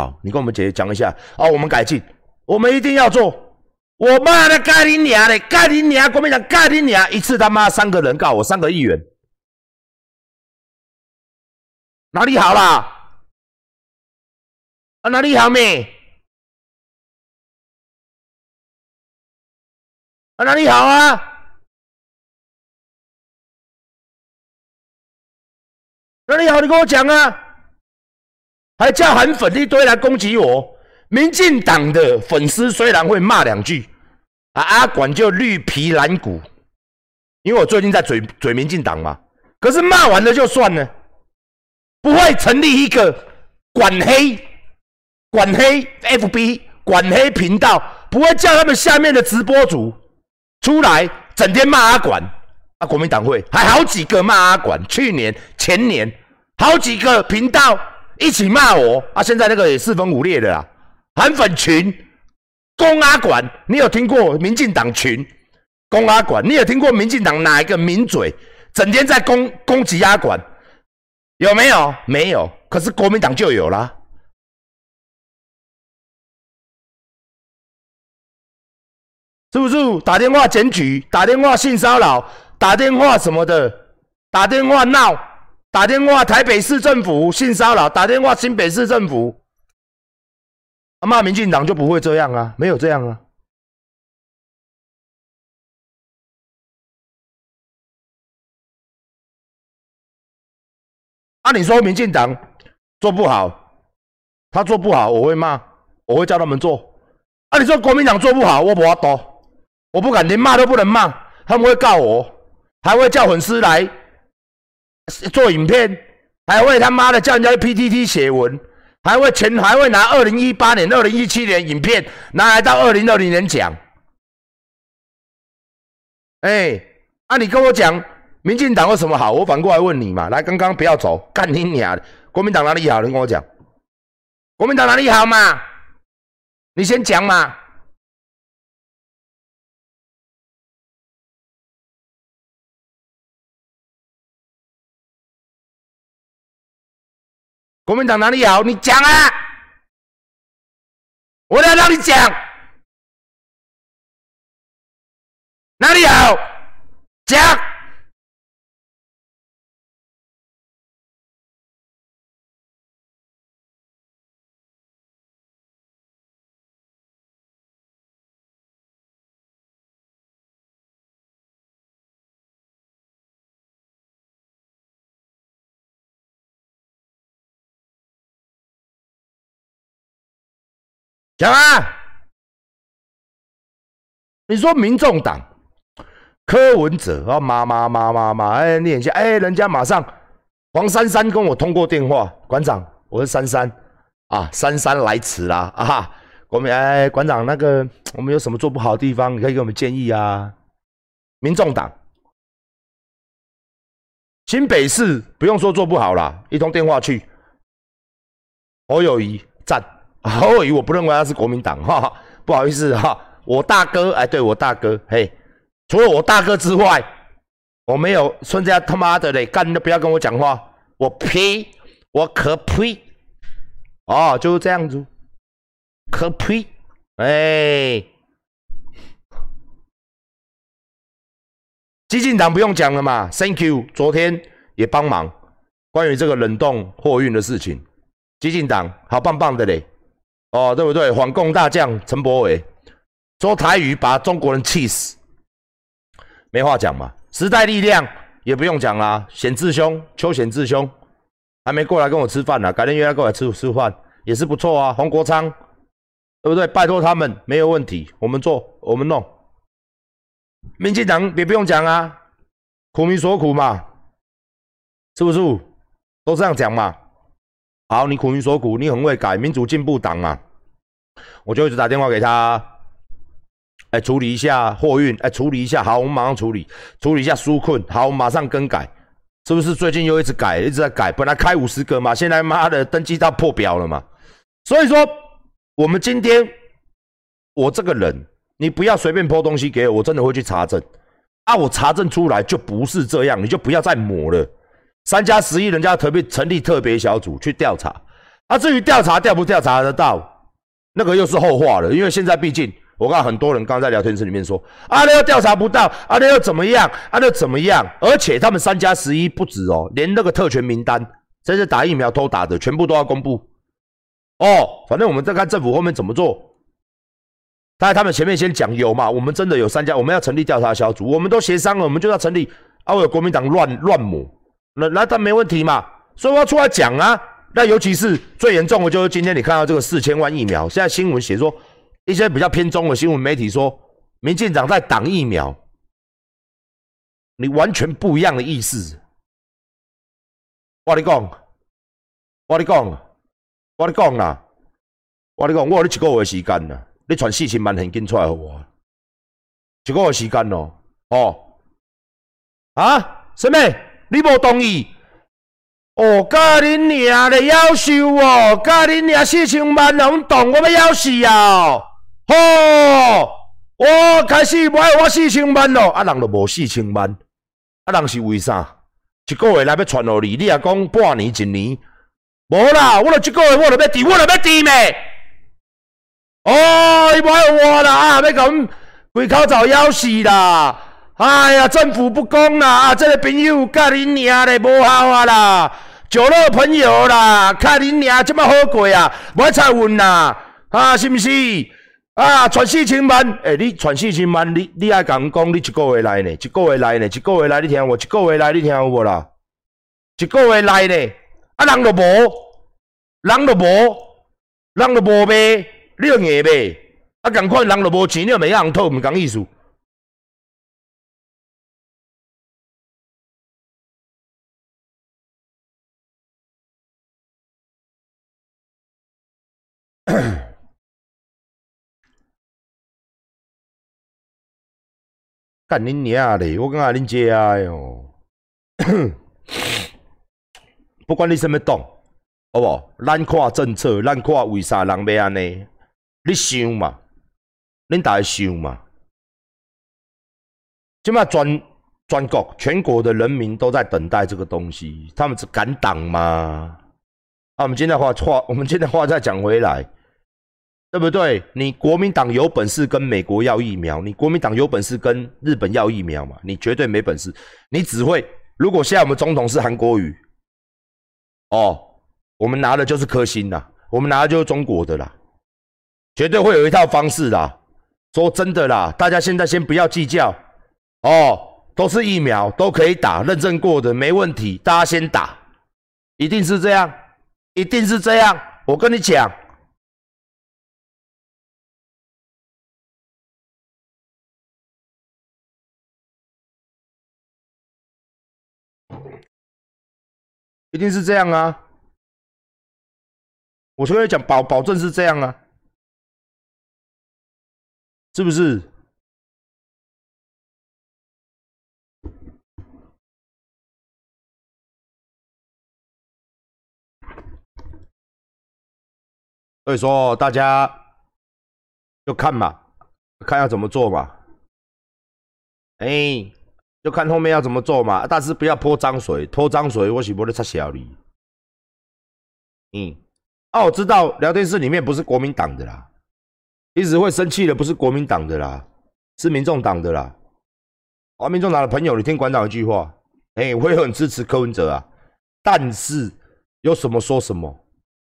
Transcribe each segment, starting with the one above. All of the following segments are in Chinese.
好，你跟我们姐姐讲一下啊，我们改进，我们一定要做。我妈的，盖你娘的，盖你娘！国民党盖你娘！一次他妈三个人告我，三个议员，哪里好啦？啊，哪里好没？啊，哪里好啊？哪里好？你跟我讲啊！还叫韩粉一堆来攻击我。民进党的粉丝虽然会骂两句，啊阿管就绿皮蓝骨，因为我最近在嘴嘴民进党嘛，可是骂完了就算了，不会成立一个管黑管黑 FB 管黑频道，不会叫他们下面的直播主出来整天骂阿管，啊国民党会还好几个骂阿管，去年前年好几个频道一起骂我，啊现在那个也四分五裂的啦。韩粉群公阿管，你有听过民进党群公阿管？你有听过民进党哪一个名嘴整天在攻攻击阿管？有没有？没有。可是国民党就有啦，是不是？打电话检举，打电话性骚扰，打电话什么的，打电话闹，打电话台北市政府性骚扰，打电话新北市政府。骂民进党就不会这样啊，没有这样啊。啊，你说民进党做不好，他做不好，我会骂，我会叫他们做。啊，你说国民党做不好，我不要多，我不敢连骂都不能骂，他们会告我，还会叫粉丝来做影片，还会他妈的叫人家 PTT 写文。还会全还会拿二零一八年、二零一七年影片拿来到二零二零年讲，哎，啊，你跟我讲，民进党有什么好？我反过来问你嘛，来，刚刚不要走，干你娘的！国民党哪里好？你跟我讲，国民党哪里好嘛？你先讲嘛。国民党哪里好？你讲啊！我来让你讲，哪里好？讲。讲啊！你说民众党柯文哲啊，妈妈妈妈妈，哎，念一下，哎，人家马上黄珊珊跟我通过电话，馆长，我是珊珊啊，珊珊来迟啦啊！国民哎，馆长，那个我们有什么做不好的地方，你可以给我们建议啊。民众党新北市不用说做不好啦，一通电话去，侯友谊赞。侯友我不认为他是国民党哈，不好意思哈，我大哥哎，对我大哥嘿，除了我大哥之外，我没有孙家他妈的嘞，干都不要跟我讲话，我呸，我可呸，哦，就是这样子，可呸，哎，激进党不用讲了嘛，Thank you，昨天也帮忙关于这个冷冻货运的事情，激进党好棒棒的嘞。哦，对不对？反共大将陈柏伟说台语把中国人气死，没话讲嘛。时代力量也不用讲啦，显志兄邱显志兄还没过来跟我吃饭呢，改天约他过来吃吃饭也是不错啊。黄国昌对不对？拜托他们没有问题，我们做我们弄。民进党也不用讲啊，苦民所苦嘛，是不是？都这样讲嘛。好，你苦民所苦，你很会改，民主进步党嘛，我就一直打电话给他，哎，处理一下货运，哎，处理一下，好，我们马上处理，处理一下纾困，好，我们马上更改，是不是？最近又一直改，一直在改，本来开五十个嘛，现在妈的登记到破表了嘛，所以说，我们今天，我这个人，你不要随便抛东西给我，我真的会去查证，啊，我查证出来就不是这样，你就不要再抹了。三加十一，人家特别成立特别小组去调查，啊，至于调查调不调查得到，那个又是后话了。因为现在毕竟，我看很多人刚在聊天室里面说，啊，那又调查不到，啊，那又怎么样，啊，那怎么样？而且他们三加十一不止哦，连那个特权名单，这是打疫苗偷打的，全部都要公布。哦，反正我们再看政府后面怎么做。但是，他们前面先讲有嘛，我们真的有三家，我们要成立调查小组，我们都协商了，我们就要成立。啊，我有国民党乱乱抹，那那他没问题嘛，所以我要出来讲啊。那尤其是最严重的，就是今天你看到这个四千万疫苗，现在新闻写说一些比较偏中的新闻媒体说，民进党在挡疫苗，你完全不一样的意思。我跟你讲，我跟你讲，我跟你讲啦，我跟你讲，我有你一个月时间啦，你传四千万现金出来给我，一个月时间咯，哦，啊，什么？你无同意？哦，甲恁娘的夭寿哦，甲恁娘四千万拢动，我要夭死啊！吼，我开始买我四千万咯，啊，人都无四千万，啊，人是为啥？一个月来要传互你，你也讲半年一年，无啦，我著一个月我著要治，我著要治咩？哦，伊无爱我啦，啊，要甲阮规口罩夭死啦！哎呀，政府不公啦！啊，这个朋友甲恁娘的无效啊啦！酒肉朋友啦，甲恁娘这么好过啊，无爱再问啦，啊，是毋是？啊，传四千万，诶，你传四千万，你你爱甲阮讲，你一个月来呢？一个月来呢？一个月来，你听有无？一个月来，你听有无啦？一个月来呢？啊，人都无，人都无，人都无卖，你就硬卖，啊，共款人都无钱，你就袂晓人讨，毋讲意思。干恁娘嘞！我感觉恁这样哟，不管你什么党，好不？咱看政策，咱看为啥人要安尼？你想嘛？恁大家想嘛？即嘛全全国全国的人民都在等待这个东西，他们是敢挡吗？啊，我们今天话话，我们今天话再讲回来。对不对？你国民党有本事跟美国要疫苗，你国民党有本事跟日本要疫苗嘛？你绝对没本事，你只会。如果现在我们总统是韩国瑜，哦，我们拿的就是颗星啦，我们拿的就是中国的啦，绝对会有一套方式啦。说真的啦，大家现在先不要计较哦，都是疫苗，都可以打，认证过的没问题，大家先打，一定是这样，一定是这样，我跟你讲。一定是这样啊！我跟你讲，保保证是这样啊，是不是？所以说，大家就看嘛，看要怎么做嘛。哎。就看后面要怎么做嘛，但是不要泼脏水，泼脏水我是不会插小你。嗯，啊，我知道聊天室里面不是国民党的啦，一直会生气的不是国民党的啦，是民众党的啦。啊，民众党的朋友，你听馆长一句话，哎，我也很支持柯文哲啊，但是有什么说什么，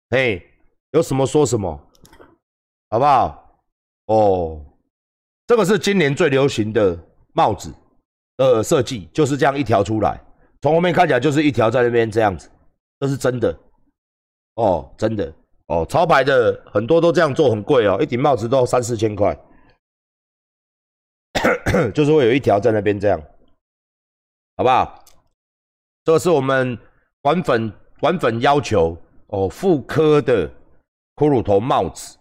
哎，有什么说什么，好不好？哦，这个是今年最流行的帽子。呃，设计就是这样一条出来，从后面看起来就是一条在那边这样子，这是真的哦，真的哦，潮牌的很多都这样做，很贵哦，一顶帽子都三四千块，就是会有一条在那边这样，好不好？这个是我们管粉管粉要求哦，复刻的骷髅头帽子，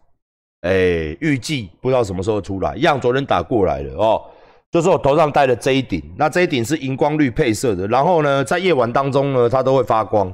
哎，预计不知道什么时候出来，样昨天打过来了哦。就是我头上戴的这一顶，那这一顶是荧光绿配色的，然后呢，在夜晚当中呢，它都会发光。